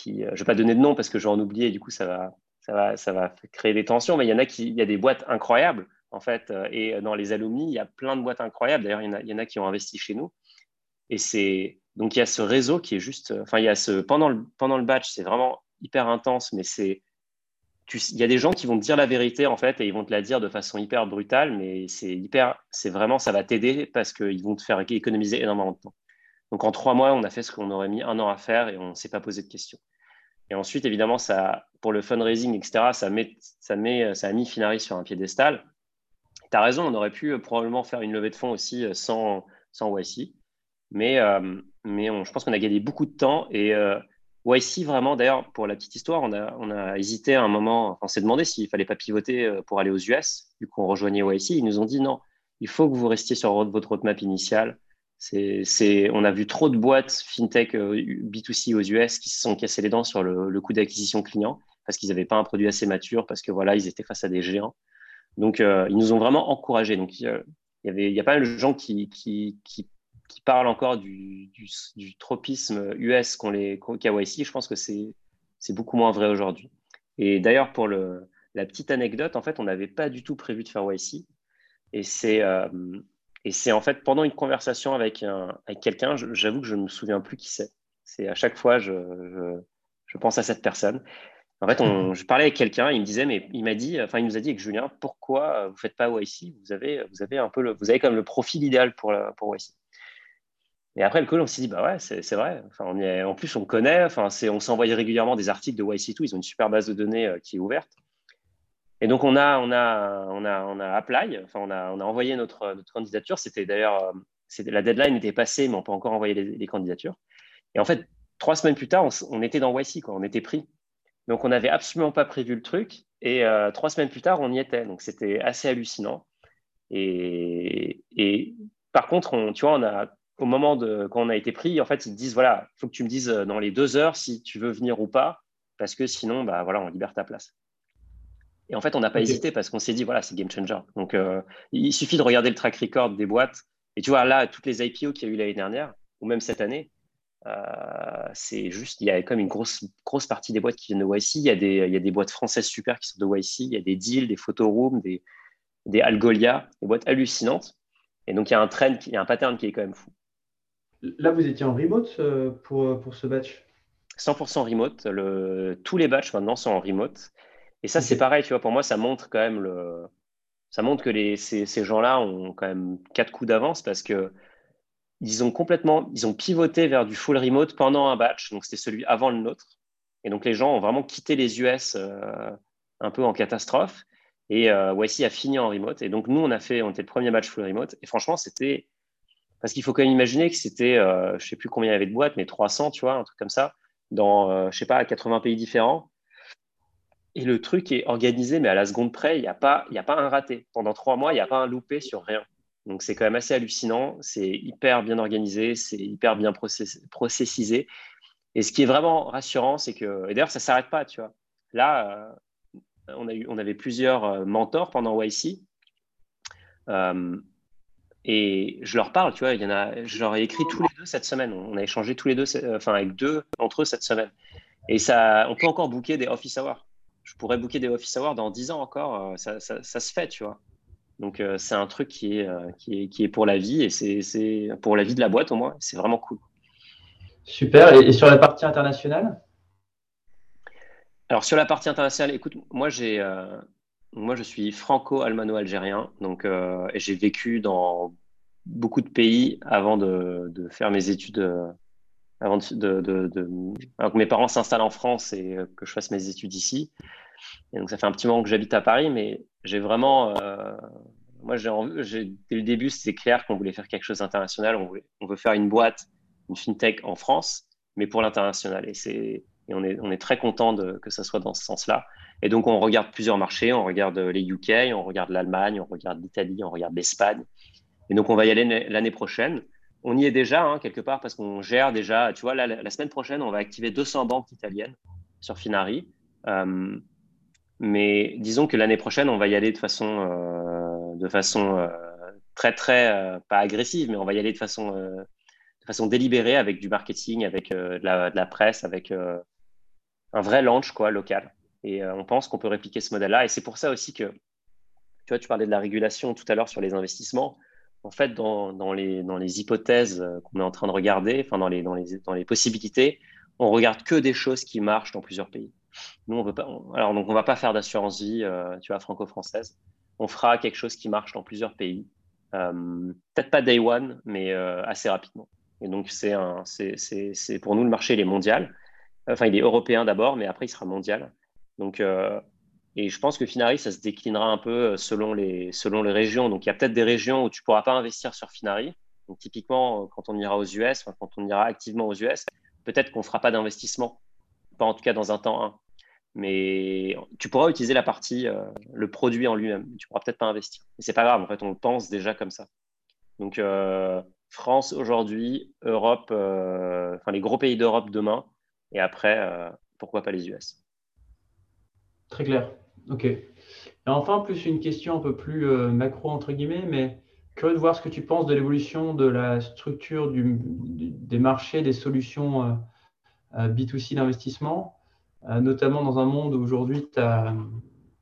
euh, je ne vais pas donner de nom parce que je vais en oublier, et du coup, ça va, ça va, ça va créer des tensions, mais il y en a qui, il y a des boîtes incroyables, en fait, euh, et dans les alumni, il y a plein de boîtes incroyables. D'ailleurs, il, y y en a qui ont investi chez nous. Et c'est, donc, il y a ce réseau qui est juste, enfin, il y a ce, pendant le, pendant le batch, c'est vraiment hyper intense, mais c'est, il y a des gens qui vont te dire la vérité, en fait, et ils vont te la dire de façon hyper brutale, mais c'est hyper, c'est vraiment, ça va t'aider parce qu'ils vont te faire économiser énormément de temps. Donc, en trois mois, on a fait ce qu'on aurait mis un an à faire et on ne s'est pas posé de questions. Et ensuite, évidemment, ça, pour le fundraising, etc., ça, met, ça, met, ça a mis Finari sur un piédestal. Tu as raison, on aurait pu euh, probablement faire une levée de fonds aussi euh, sans, sans YC. Mais, euh, mais je pense qu'on a gagné beaucoup de temps. Et YC, vraiment, d'ailleurs, pour la petite histoire, on a, hésité à un moment, on s'est demandé s'il ne fallait pas pivoter pour aller aux US, vu qu'on rejoignait YC. Ils nous ont dit non, il faut que vous restiez sur votre roadmap initiale. C'est, on a vu trop de boîtes fintech euh, B2C aux US qui se sont cassées les dents sur le, coût d'acquisition client parce qu'ils n'avaient pas un produit assez mature, parce que voilà, étaient face à des géants. Donc, euh, ils nous ont vraiment encouragés. Donc, il y, il y a pas mal de gens qui, parlent encore du, tropisme US qu'on les KYC. Je pense que c'est, beaucoup moins vrai aujourd'hui. Et d'ailleurs, pour le, la petite anecdote, en fait, on n'avait pas du tout prévu de faire YC. Et c'est, euh, en fait pendant une conversation avec, avec quelqu'un, j'avoue que je ne me souviens plus qui c'est. C'est à chaque fois, je, je, pense à cette personne. En fait, on, je parlais avec quelqu'un, il me disait, mais il m'a dit, enfin, il nous a dit avec Julien, pourquoi vous faites pas OIC Vous avez, vous avez un peu le, vous avez comme le profil idéal pour, pour OIC. Et après le call, on s'est dit, bah ouais, c'est vrai. Enfin, en plus, on connaît, enfin, on s'envoyait régulièrement des articles de YC2, ils ont une super base de données euh, qui est ouverte. Et donc, on a, on a, on a, on a apply, enfin, on a, on a envoyé notre, notre candidature. C'était d'ailleurs, euh, la deadline était passée, mais on peut encore envoyer les, candidatures. Et en fait, trois semaines plus tard, on, était dans YC, quoi, on était pris. Donc, on n'avait absolument pas prévu le truc. Et euh, trois semaines plus tard, on y était. Donc, c'était assez hallucinant. Et, et par contre, on, tu vois, on a, au moment de quand on a été pris, en fait, ils te disent voilà, il faut que tu me dises euh, dans les deux heures si tu veux venir ou pas, parce que sinon, bah voilà, on libère ta place. Et en fait, on n'a pas hésité parce qu'on s'est dit, voilà, c'est game changer. Donc, euh, il suffit de regarder le track record des boîtes. Et tu vois, là, toutes les IPO qu'il y a eu l'année dernière, ou même cette année, euh, c'est juste, il y a comme une grosse, grosse partie des boîtes qui viennent de YC. Il y, a des, il y a des boîtes françaises super qui sont de YC. Il y a des deals, des photorooms, des, des Algolia, des boîtes hallucinantes. Et donc, il y a un trend, il y a un pattern qui est quand même fou. Là, vous étiez en remote euh, pour, pour ce batch? 100% remote. Le, tous les batchs maintenant sont en remote. Et ça, c'est pareil, tu vois, pour moi, ça montre quand même le. Ça montre que les, ces, ces gens-là ont quand même quatre coups d'avance parce que ils ont complètement, ils ont pivoté vers du full remote pendant un batch. Donc, c'était celui avant le nôtre. Et donc, les gens ont vraiment quitté les US euh, un peu en catastrophe. Et euh, YC a fini en remote. Et donc, nous, on a fait, on était le premier batch full remote. Et franchement, c'était. Parce qu'il faut quand même imaginer que c'était, euh, je sais plus combien il y avait de boîtes, mais 300, tu vois, un truc comme ça, dans, euh, je sais pas, 80 pays différents. Et le truc est organisé, mais à la seconde près, il n'y a, pas, a pas un raté. Pendant trois mois, il n'y a pas un loupé sur rien. Donc, c'est quand même assez hallucinant. C'est hyper bien organisé, c'est hyper bien processisé. Et ce qui est vraiment rassurant, c'est que, et d'ailleurs, ça ne s'arrête pas, tu vois. Là, euh, on, a eu, on avait plusieurs euh, mentors pendant YC. Euh, et je leur parle, tu vois, il y en a, je leur ai écrit tous les deux cette semaine. On a échangé tous les deux, enfin, avec deux entre eux cette semaine. Et ça, on peut encore booker des office hours je pourrais booker des office hours dans 10 ans encore, euh, ça, se fait, tu vois. Donc, euh, c'est un truc qui est, euh, qui est, qui, est, pour la vie et c'est pour la vie de la boîte au moins. C'est vraiment cool. Super. Et, sur la partie internationale? Alors, sur la partie internationale, écoute, moi, j'ai, moi je suis franco-almano-algérien. Donc, j'ai vécu dans beaucoup de pays avant de, faire mes études avant de, de, que mes parents s'installent en France et euh, que je fasse mes études ici. Et donc ça fait un petit moment que j'habite à Paris, mais j'ai vraiment, euh, moi, j'ai, dès le début, c'était clair qu'on voulait faire quelque chose d'international. On, on veut faire une boîte, une fintech en France, mais pour l'international. Et, c'est, et on, est, on est très content que ça soit dans ce sens-là. Et donc, on regarde plusieurs marchés. On regarde les UK, on regarde l'Allemagne, on regarde l'Italie, on regarde l'Espagne. Et donc, on va y aller l'année prochaine. On y est déjà, hein, quelque part, parce qu'on gère déjà. Tu vois, la, semaine prochaine, on va activer 200 banques italiennes sur Finari. Euh, mais disons que l'année prochaine, on va y aller de façon, euh, de façon euh, très, très, pas agressive, mais on va y aller de façon, de façon délibérée avec du marketing, avec de la, presse, avec un vrai launch quoi, local. Et on pense qu'on peut répliquer ce modèle-là. Et c'est pour ça aussi que, tu vois, tu parlais de la régulation tout à l'heure sur les investissements. En fait, dans, les, hypothèses qu'on est en train de regarder, enfin dans les, possibilités, on regarde que des choses qui marchent dans plusieurs pays. Nous, on veut va pas faire d'assurance vie, euh, tu vois, franco-française. On fera quelque chose qui marche dans plusieurs pays. Euh, peut-être pas day one, mais euh, assez rapidement. Et donc, c'est, pour nous le marché, il est mondial. Enfin, il est européen d'abord, mais après, il sera mondial. Donc, et je pense que Finari, ça se déclinera un peu selon les, selon les régions. Donc, il y a peut-être des régions où tu pourras pas investir sur Finari. Donc, typiquement, quand on ira aux US, quand on ira activement aux US, peut-être qu'on fera pas d'investissement, pas en tout cas dans un temps 1 mais tu pourras utiliser la partie, euh, le produit en lui-même. Tu pourras peut-être pas investir. Mais c'est pas grave, en fait, on pense déjà comme ça. Donc, euh, France aujourd'hui, Europe, euh, les gros pays d'Europe demain, et après, pourquoi pas les US. Très clair. Ok. Et enfin, plus une question un peu plus macro, entre guillemets, mais curieux de voir ce que tu penses de l'évolution de la structure des marchés, des solutions B2C d'investissement euh, notamment dans un monde où aujourd'hui tu n'as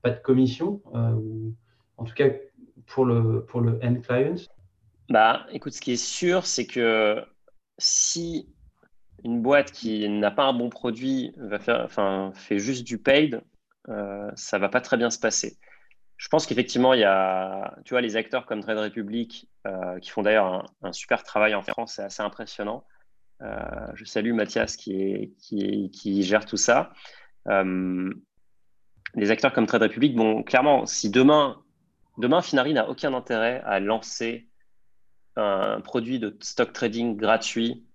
pas de commission, euh, ou en tout cas pour le, pour le end client bah, Écoute, ce qui est sûr, c'est que si une boîte qui n'a pas un bon produit va faire, enfin, fait juste du paid, euh, ça va pas très bien se passer. Je pense qu'effectivement, il y a tu vois, les acteurs comme Trade Republic, euh, qui font d'ailleurs un, super travail en France, c'est assez impressionnant. Euh, je salue Mathias qui, gère tout ça. Euh, les acteurs comme Trade Republic, bon, clairement, si demain, demain Finari n'a aucun intérêt à lancer un produit de stock trading gratuit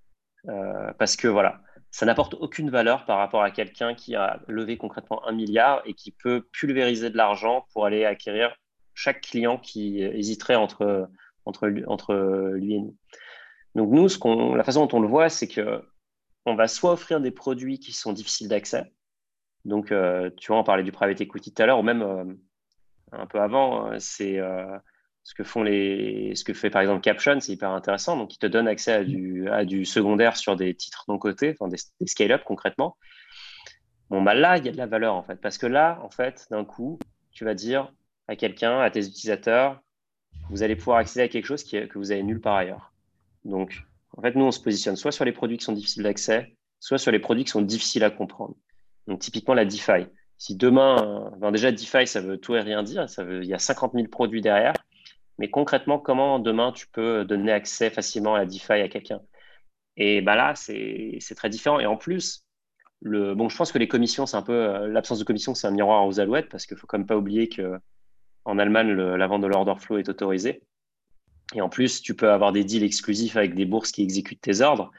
parce que voilà, ça n'apporte aucune valeur par rapport à quelqu'un qui a levé concrètement un milliard et qui peut pulvériser de l'argent pour aller acquérir chaque client qui hésiterait entre, entre, lui et nous. Donc nous, ce la façon dont on le voit, c'est que on va soit offrir des produits qui sont difficiles d'accès. Donc, euh, tu vois, on parlait du private equity tout à l'heure, ou même euh, un peu avant, euh, c'est ce que font les, ce que fait par exemple Caption, c'est hyper intéressant. Donc, il te donne accès à du, à du secondaire sur des titres non cotés, enfin des, scale-up concrètement. Bon, bah là, il y a de la valeur en fait, parce que là, en fait, d'un coup, tu vas dire à quelqu'un, à tes utilisateurs, vous allez pouvoir accéder à quelque chose qui, que vous avez nulle part ailleurs. Donc, en fait, nous, on se positionne soit sur les produits qui sont difficiles d'accès, soit sur les produits qui sont difficiles à comprendre. Donc, typiquement, la DeFi. Si demain, ben déjà, DeFi, ça veut tout et rien dire. Ça veut, il y a 50 000 produits derrière. Mais concrètement, comment demain tu peux donner accès facilement à DeFi à quelqu'un? Et ben là, c'est très différent. Et en plus, le, bon, je pense que les commissions, c'est un peu euh, l'absence de commission, c'est un miroir aux alouettes parce qu'il faut quand même pas oublier que en Allemagne, la vente de l'order flow est autorisée. Et en plus, tu peux avoir des deals exclusifs avec des bourses qui exécutent tes ordres.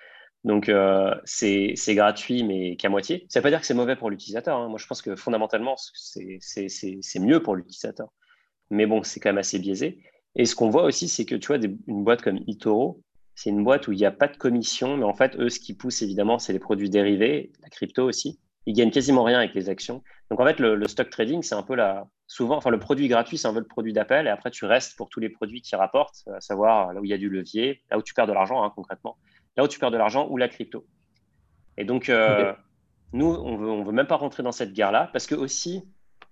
Donc, euh, c'est gratuit, mais qu'à moitié. Ça ne veut pas dire que c'est mauvais pour l'utilisateur. Hein. Moi, je pense que fondamentalement, c'est mieux pour l'utilisateur. Mais bon, c'est quand même assez biaisé. Et ce qu'on voit aussi, c'est que tu vois, une boîte comme eToro, c'est une boîte où il n'y a pas de commission, mais en fait, eux, ce qui pousse évidemment, c'est les produits dérivés, la crypto aussi. Ils gagnent quasiment rien avec les actions. Donc, en fait, le, le stock trading, c'est un peu la, souvent, enfin, le produit gratuit, c'est un peu le produit d'appel, et après, tu restes pour tous les produits qui rapportent, à savoir là où il y a du levier, là où tu perds de l'argent, hein, concrètement, là où tu perds de l'argent ou la crypto. Et donc, euh, nous, on veut, on veut même pas rentrer dans cette guerre-là, parce que aussi,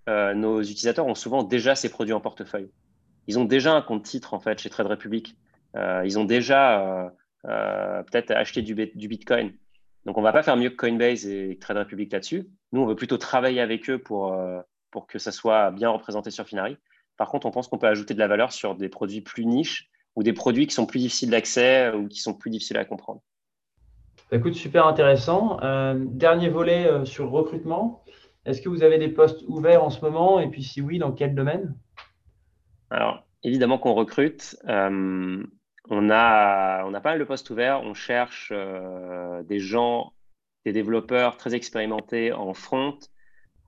euh, nos utilisateurs ont souvent déjà ces produits en portefeuille. Ils ont déjà un compte titre, en fait, chez Trade Republic. Euh, ils ont déjà peut-être acheté du, Bitcoin. Donc, on va pas faire mieux que Coinbase et Trade Republic là-dessus. Nous, on veut plutôt travailler avec eux pour que ça soit bien représenté sur Finari. Par contre, on pense qu'on peut ajouter de la valeur sur des produits plus niches ou des produits qui sont plus difficiles d'accès ou qui sont plus difficiles à comprendre. Bah, écoute, super intéressant. Euh, dernier volet euh, sur recrutement. Est-ce que vous avez des postes ouverts en ce moment? Et puis si oui, dans quel domaine? Alors, évidemment qu'on recrute. on, a, on a pas mal de postes ouverts. On cherche des gens, des développeurs très expérimentés en front.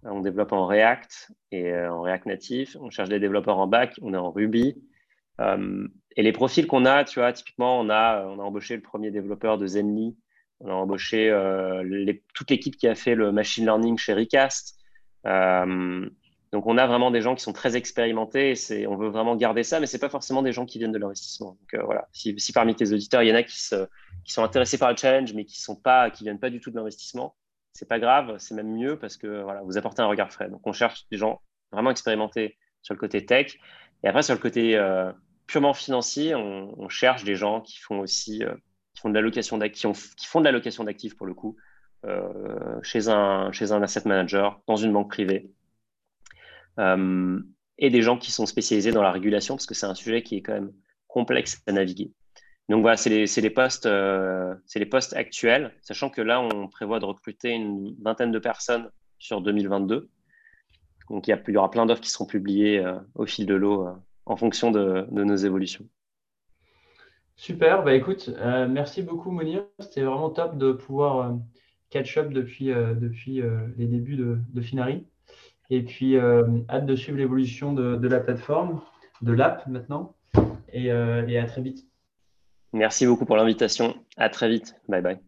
On développe en React et en React Native. On cherche des développeurs en back. On est en Ruby. et les profils qu'on a, tu vois, typiquement, on a, on a embauché le premier développeur de Zenly on a embauché euh, toute l'équipe qui a fait le machine learning chez Recast. Euh, donc, on a vraiment des gens qui sont très expérimentés. Et on veut vraiment garder ça, mais ce n'est pas forcément des gens qui viennent de l'investissement. Donc, euh, voilà. Si, parmi tes auditeurs, il y en a qui, sont intéressés par le challenge, mais qui ne viennent pas du tout de l'investissement, c'est pas grave. C'est même mieux parce que vous apportez un regard frais. Donc, on cherche des gens vraiment expérimentés sur le côté tech. Et après, sur le côté purement financier, on, cherche des gens qui font aussi d'actifs, qui, font de l'allocation d'actifs pour le coup, euh, chez, un, chez un asset manager, dans une banque privée. Euh, et des gens qui sont spécialisés dans la régulation, parce que c'est un sujet qui est quand même complexe à naviguer. Donc voilà, c'est les, postes, euh, c'est les postes actuels, sachant que là, on prévoit de recruter une vingtaine de personnes sur 2022. Donc il y, aura plein d'offres qui seront publiées au fil de l'eau en fonction de, nos évolutions. Super, bah écoute, euh, merci beaucoup Monir. C'était vraiment top de pouvoir euh, catch up depuis, euh, depuis les débuts de, Finari. Et puis, hâte de suivre l'évolution de, la plateforme, de l'app maintenant. Et, et à très vite. Merci beaucoup pour l'invitation. À très vite. Bye bye.